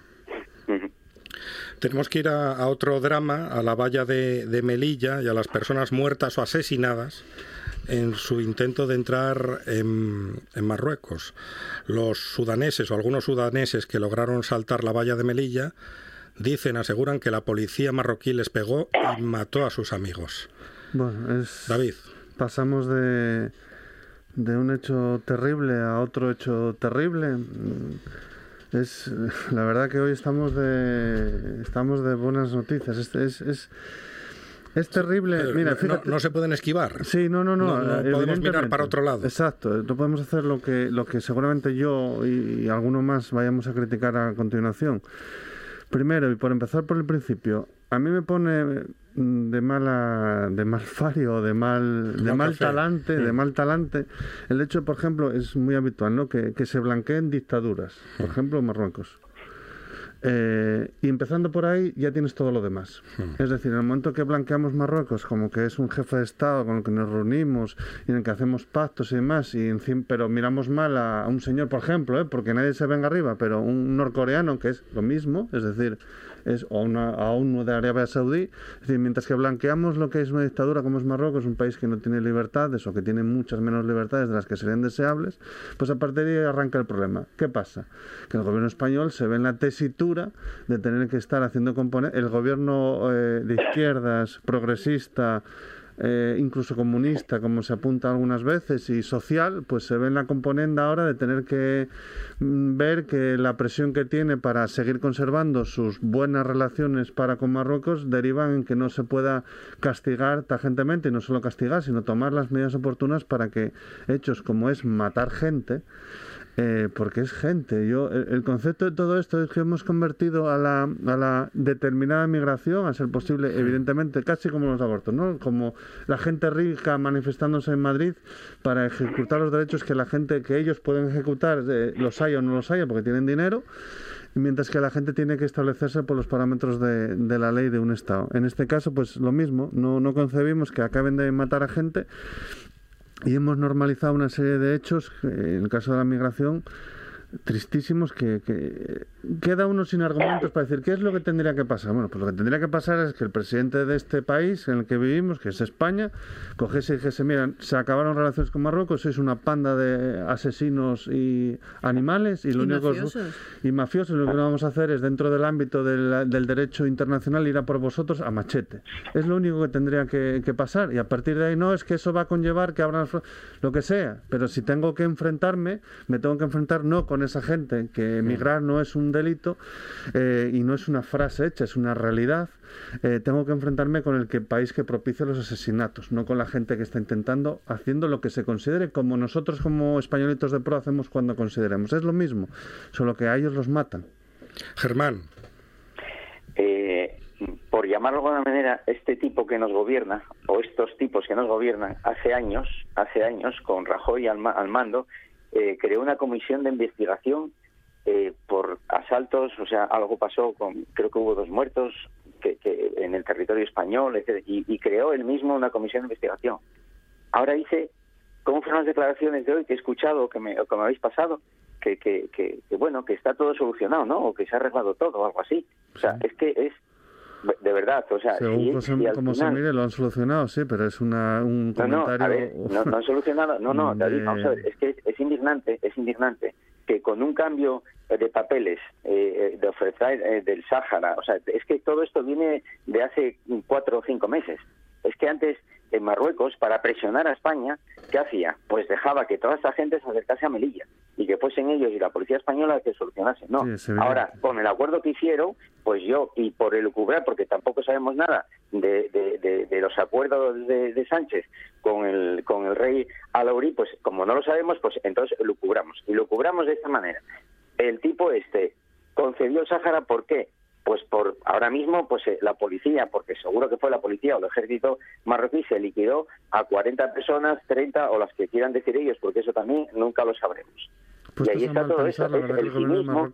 Tenemos que ir a, otro drama, a la valla de, de Melilla y a las personas muertas o asesinadas en su intento de entrar en, en, Marruecos. Los sudaneses o algunos sudaneses que lograron saltar la valla de Melilla Dicen, aseguran que la policía marroquí les pegó y mató a sus amigos. Bueno, es... David. Pasamos de, de un hecho terrible a otro hecho terrible. Es la verdad que hoy estamos de estamos de buenas noticias. Es, es, es, terrible. Mira, no, se pueden esquivar. Sí, no, no, no. podemos mirar para otro lado. Exacto. No podemos hacer lo que lo que seguramente yo y, y alguno más vayamos a criticar a continuación. Primero, y por empezar por el principio, a mí me pone de mala de mal fario de mal de mal talante de mal talante el hecho por ejemplo es muy habitual no que, que se blanqueen dictaduras por ejemplo Marruecos eh, y empezando por ahí ya tienes todo lo demás. Hmm. Es decir, en el momento que blanqueamos Marruecos como que es un jefe de Estado con el que nos reunimos y en el que hacemos pactos y demás, y pero miramos mal a, un señor, por ejemplo, ¿eh? porque nadie se venga arriba, pero un norcoreano que es lo mismo, es decir, es o una, uno de Arabia Saudí. Es decir, mientras que blanqueamos lo que es una dictadura como es Marruecos, un país que no tiene libertades o que tiene muchas menos libertades de las que serían deseables, pues a partir de ahí arranca el problema. ¿Qué pasa? Que el gobierno español se ve en la tesitura de tener que estar haciendo componer el gobierno eh, de izquierdas, progresista, eh, incluso comunista, como se apunta algunas veces, y social, pues se ve en la componente ahora de tener que mm, ver que la presión que tiene para seguir conservando sus buenas relaciones para con Marruecos derivan en que no se pueda castigar tajentemente, y no solo castigar, sino tomar las medidas oportunas para que hechos como es matar gente, eh, porque es gente. Yo, el, concepto de todo esto es que hemos convertido a la, a la determinada migración, a ser posible, evidentemente, casi como los abortos, ¿no? Como la gente rica manifestándose en Madrid para ejecutar los derechos que la gente, que ellos pueden ejecutar, eh, los haya o no los haya, porque tienen dinero mientras que la gente tiene que establecerse por los parámetros de, de, la ley de un Estado. En este caso, pues lo mismo, no, no concebimos que acaben de matar a gente y hemos normalizado una serie de hechos, en el caso de la migración, tristísimos que, que queda uno sin argumentos para decir qué es lo que tendría que pasar. Bueno, pues lo que tendría que pasar es que el presidente de este país en el que vivimos, que es España, cogiese y dijese, mira, se acabaron relaciones con Marruecos, sois una panda de asesinos y animales y lo Y único mafiosos. y mafiosos, lo que vamos a hacer es dentro del ámbito del, del derecho internacional ir a por vosotros a machete. Es lo único que tendría que, que pasar y a partir de ahí no es que eso va a conllevar que abran lo que sea, pero si tengo que enfrentarme, me tengo que enfrentar no con esa gente, que emigrar no es un delito eh, y no es una frase hecha, es una realidad. Eh, tengo que enfrentarme con el que, país que propicia los asesinatos, no con la gente que está intentando, haciendo lo que se considere, como nosotros como españolitos de pro hacemos cuando consideremos. Es lo mismo, solo que a ellos los matan. Germán. eh, por llamarlo de alguna manera, este tipo que nos gobierna, o estos tipos que nos gobiernan, hace años, hace años, con Rajoy al, ma- al mando, eh, creó una comisión de investigación eh, por asaltos, o sea, algo pasó con, creo que hubo dos muertos que, que en el territorio español, etcétera, y, y creó él mismo una comisión de investigación. Ahora dice, ¿cómo fueron las declaraciones de hoy que he escuchado, que me, que me habéis pasado? Que, que, que, que, bueno, que está todo solucionado, ¿no? O que se ha arreglado todo, o algo así. O sea, es que es, de verdad, o sea, Según José- si al como se mire, lo han solucionado, sí, pero es una, un no, no, comentario... a ver, no, no han solucionado. No, no, David, de- vamos a ver, es que es, es indignante, es indignante que con un cambio eh, de papeles eh, eh, de ofrecer eh, del Sáhara, o sea, es que todo esto viene de hace cuatro o cinco meses. Es que antes en Marruecos, para presionar a España, ¿qué hacía? Pues dejaba que toda esta gente se acercase a Melilla y que fuesen ellos y la policía española que solucionasen. No, Sí, ahora con el acuerdo que hicieron, pues yo, y por el cubrir, porque tampoco sabemos nada de, de- de- de los acuerdos de, Sánchez con el, con el rey Alaurí, pues como no lo sabemos, pues entonces lo cubramos. Y lo cubramos de esta manera. El tipo este concedió el Sáhara, ¿por qué? Pues por ahora mismo, pues eh, la policía, porque seguro que fue la policía o el ejército marroquí, se liquidó a 40 personas, 30 o las que quieran decir ellos, porque eso también nunca lo sabremos. Puestos y ahí está todo eso. Es el cinismo,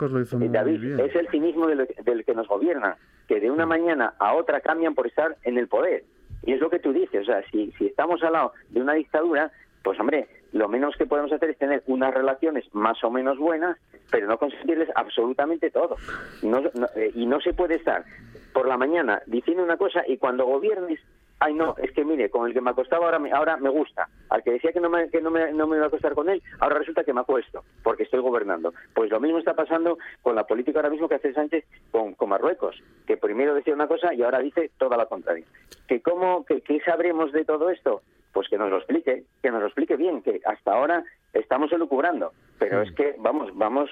David, es el cinismo del, del que nos gobierna, que de una mañana a otra cambian por estar en el poder. Y es lo que tú dices, o sea, si, si estamos al lado de una dictadura, pues hombre, lo menos que podemos hacer es tener unas relaciones más o menos buenas, pero no conseguirles absolutamente todo. No- no- eh, y no se puede estar por la mañana diciendo una cosa y cuando gobiernes, ay no, es que mire, con el que me acostaba ahora me, ahora me gusta. Al que decía que no me, que no me, no me iba a acostar con él, ahora resulta que me acuesto, porque estoy gobernando. Pues lo mismo está pasando con la política ahora mismo que hace Sánchez con, con Marruecos, que primero decía una cosa y ahora dice toda la contraria. ¿Que cómo, que, ¿Qué sabremos de todo esto? Pues que nos lo explique, que nos lo explique bien, que hasta ahora estamos elucubrando, pero es que vamos, vamos,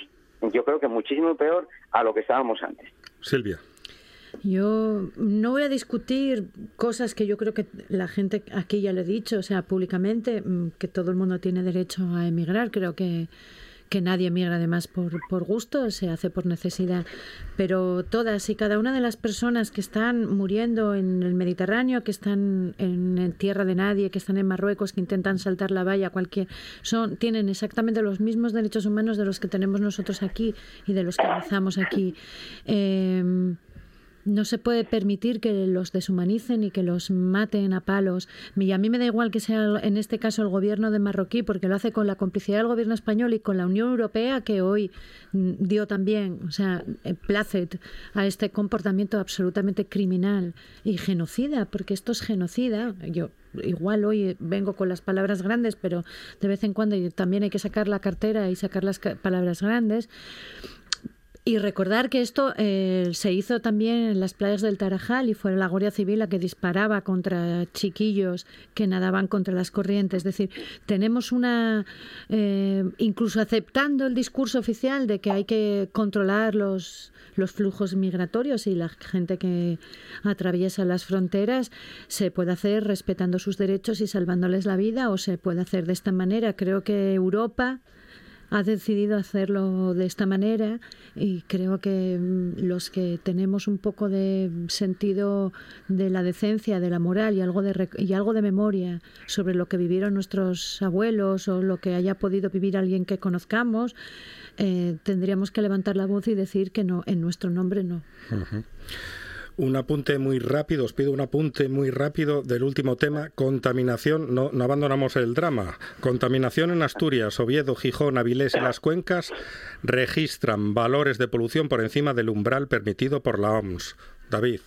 yo creo que muchísimo peor a lo que estábamos antes. Silvia. Yo no voy a discutir cosas que yo creo que la gente aquí ya le he dicho, o sea, públicamente, mm, que todo el mundo tiene derecho a emigrar. Creo que, que nadie emigra además por, por gusto, se hace por necesidad. Pero todas y cada una de las personas que están muriendo en el Mediterráneo, que están en, tierra de nadie, que están en Marruecos, que intentan saltar la valla, cualquier, son, tienen exactamente los mismos derechos humanos de los que tenemos nosotros aquí y de los que gozamos aquí. Em, no se puede permitir que los deshumanicen y que los maten a palos. Y a mí me da igual que sea en este caso el gobierno de Marroquí, porque lo hace con la complicidad del gobierno español y con la Unión Europea, que hoy mm, dio también, o sea, eh, placet a este comportamiento absolutamente criminal y genocida, porque esto es genocida. Yo igual hoy vengo con las palabras grandes, pero de vez en cuando también hay que sacar la cartera y sacar las palabras grandes. Y recordar que esto eh, se hizo también en las playas del Tarajal y fue la Guardia Civil la que disparaba contra chiquillos que nadaban contra las corrientes. Es decir, tenemos una, eh, incluso aceptando el discurso oficial de que hay que controlar los, los flujos migratorios y la gente que atraviesa las fronteras, se puede hacer respetando sus derechos y salvándoles la vida o se puede hacer de esta manera. Creo que Europa ha decidido hacerlo de esta manera y creo que mm, los que tenemos un poco de sentido de la decencia, de la moral y algo de y algo de memoria sobre lo que vivieron nuestros abuelos o lo que haya podido vivir alguien que conozcamos, eh, tendríamos que levantar la voz y decir que no, en nuestro nombre no. Un apunte muy rápido, os pido un apunte muy rápido del último tema, contaminación, no, no abandonamos el drama. Contaminación en Asturias, Oviedo, Gijón, Avilés y las cuencas registran valores de polución por encima del umbral permitido por la OMS. David.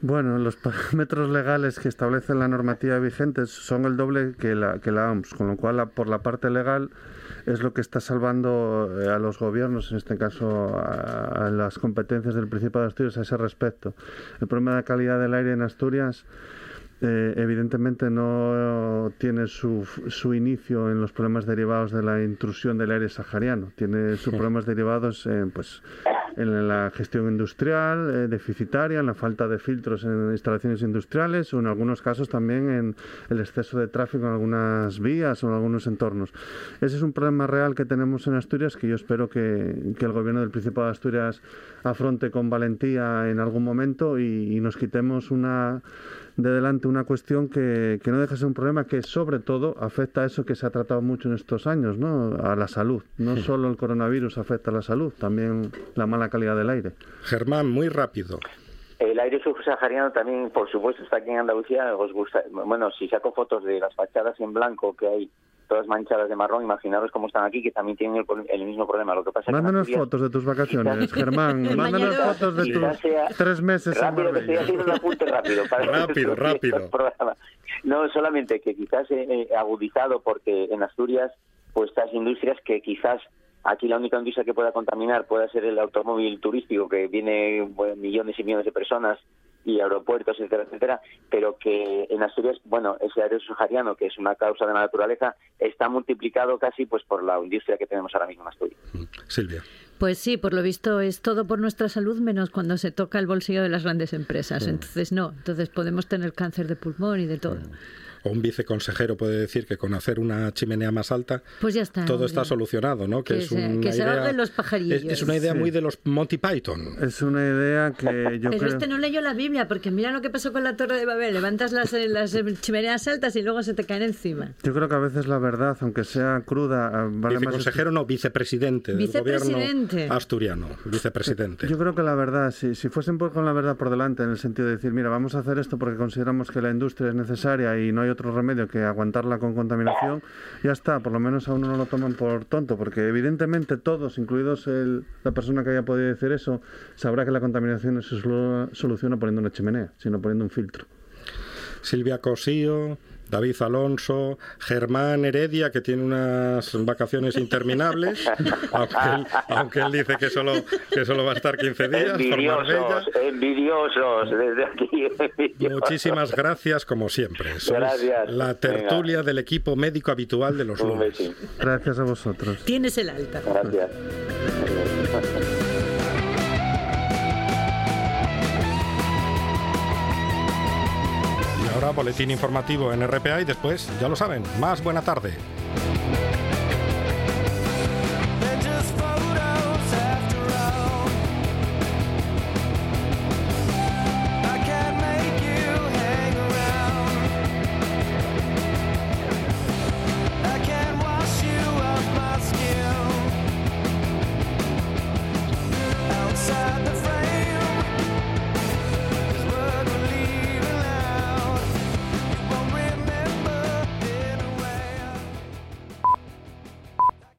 Bueno, los parámetros legales que establece la normativa vigente son el doble que la, que OMS, con lo cual por la parte legal es lo que está salvando eh, a los gobiernos, en este caso a, a las competencias del Principado de Asturias a ese respecto. El problema de la calidad del aire en Asturias eh, evidentemente no tiene su, su inicio en los problemas derivados de la intrusión del aire sahariano, tiene sus problemas derivados en, pues, en la gestión industrial eh, deficitaria, en la falta de filtros en instalaciones industriales o en algunos casos también en el exceso de tráfico en algunas vías o en algunos entornos. Ese es un problema real que tenemos en Asturias que yo espero que, que el gobierno del Principado de Asturias afronte con valentía en algún momento y, y nos quitemos una de delante una cuestión que, que no deja de ser un problema que sobre todo afecta a eso que se ha tratado mucho en estos años, ¿no? a la salud. No Sí. solo el coronavirus afecta a la salud, también la mala calidad del aire. Germán, muy rápido. El aire subsahariano también, por supuesto, está aquí en Andalucía. Os gusta, bueno, si saco fotos de las fachadas en blanco que hay, todas manchadas de marrón, imaginaros cómo están aquí, que también tienen el, el mismo problema. Lo que pasa que en Mándanos Asturias- fotos de tus vacaciones, Germán. Mándanos mañana- fotos de tus tres meses en Rápido, que estoy un apunte rápido. para Rápido, rápido. No, solamente que quizás eh, eh, agudizado porque en Asturias, pues estas industrias que quizás aquí la única industria que pueda contaminar pueda ser el automóvil turístico, que viene bueno, millones y millones de personas y aeropuertos, etcétera, etcétera, pero que en Asturias, bueno, ese aire subsahariano, que es una causa de la naturaleza, está multiplicado casi pues por la industria que tenemos ahora mismo en Asturias. Silvia. Pues sí, por lo visto es todo por nuestra salud menos cuando se toca el bolsillo de las grandes empresas. Mm. Entonces no, entonces podemos tener cáncer de pulmón y de todo. O un viceconsejero puede decir que con hacer una chimenea más alta Pues ya está. todo hombre. está solucionado, ¿no? Que es se- una que se idea- ahorren los pajarillos. Es, es una idea Sí. muy de los Monty Python. Es una idea que yo Pero creo... este no leyó la Biblia, porque mira lo que pasó con la Torre de Babel. Levantas las, eh, las eh, chimeneas altas y luego se te caen encima. Yo creo que a veces la verdad, aunque sea cruda, ah, vale más... Viceconsejero no, vicepresidente del Vicepresidente. gobierno asturiano. Vicepresidente. Yo creo que la verdad, si, si fuesen por- con la verdad por delante, en el sentido de decir, mira, vamos a hacer esto porque consideramos que la industria es necesaria y no hay otro remedio que aguantarla con contaminación, ya está, por lo menos a uno no lo toman por tonto, porque evidentemente todos, incluidos el- la persona que haya podido decir eso, sabrá que la contaminación no se solu- soluciona poniendo una chimenea, sino poniendo un filtro. Silvia Cosío, David Alonso, Germán Heredia, que tiene unas vacaciones interminables, aunque él, aunque él dice que solo, que solo va a estar 15 días. Envidiosos, envidiosos, desde aquí. envidiosos. Muchísimas gracias, como siempre. Sois Gracias. la tertulia del equipo médico habitual de los Un lunes. Gracias a vosotros. Tienes el alta. Gracias. Ahora boletín informativo en RPA y después, ya lo saben, más buena tarde.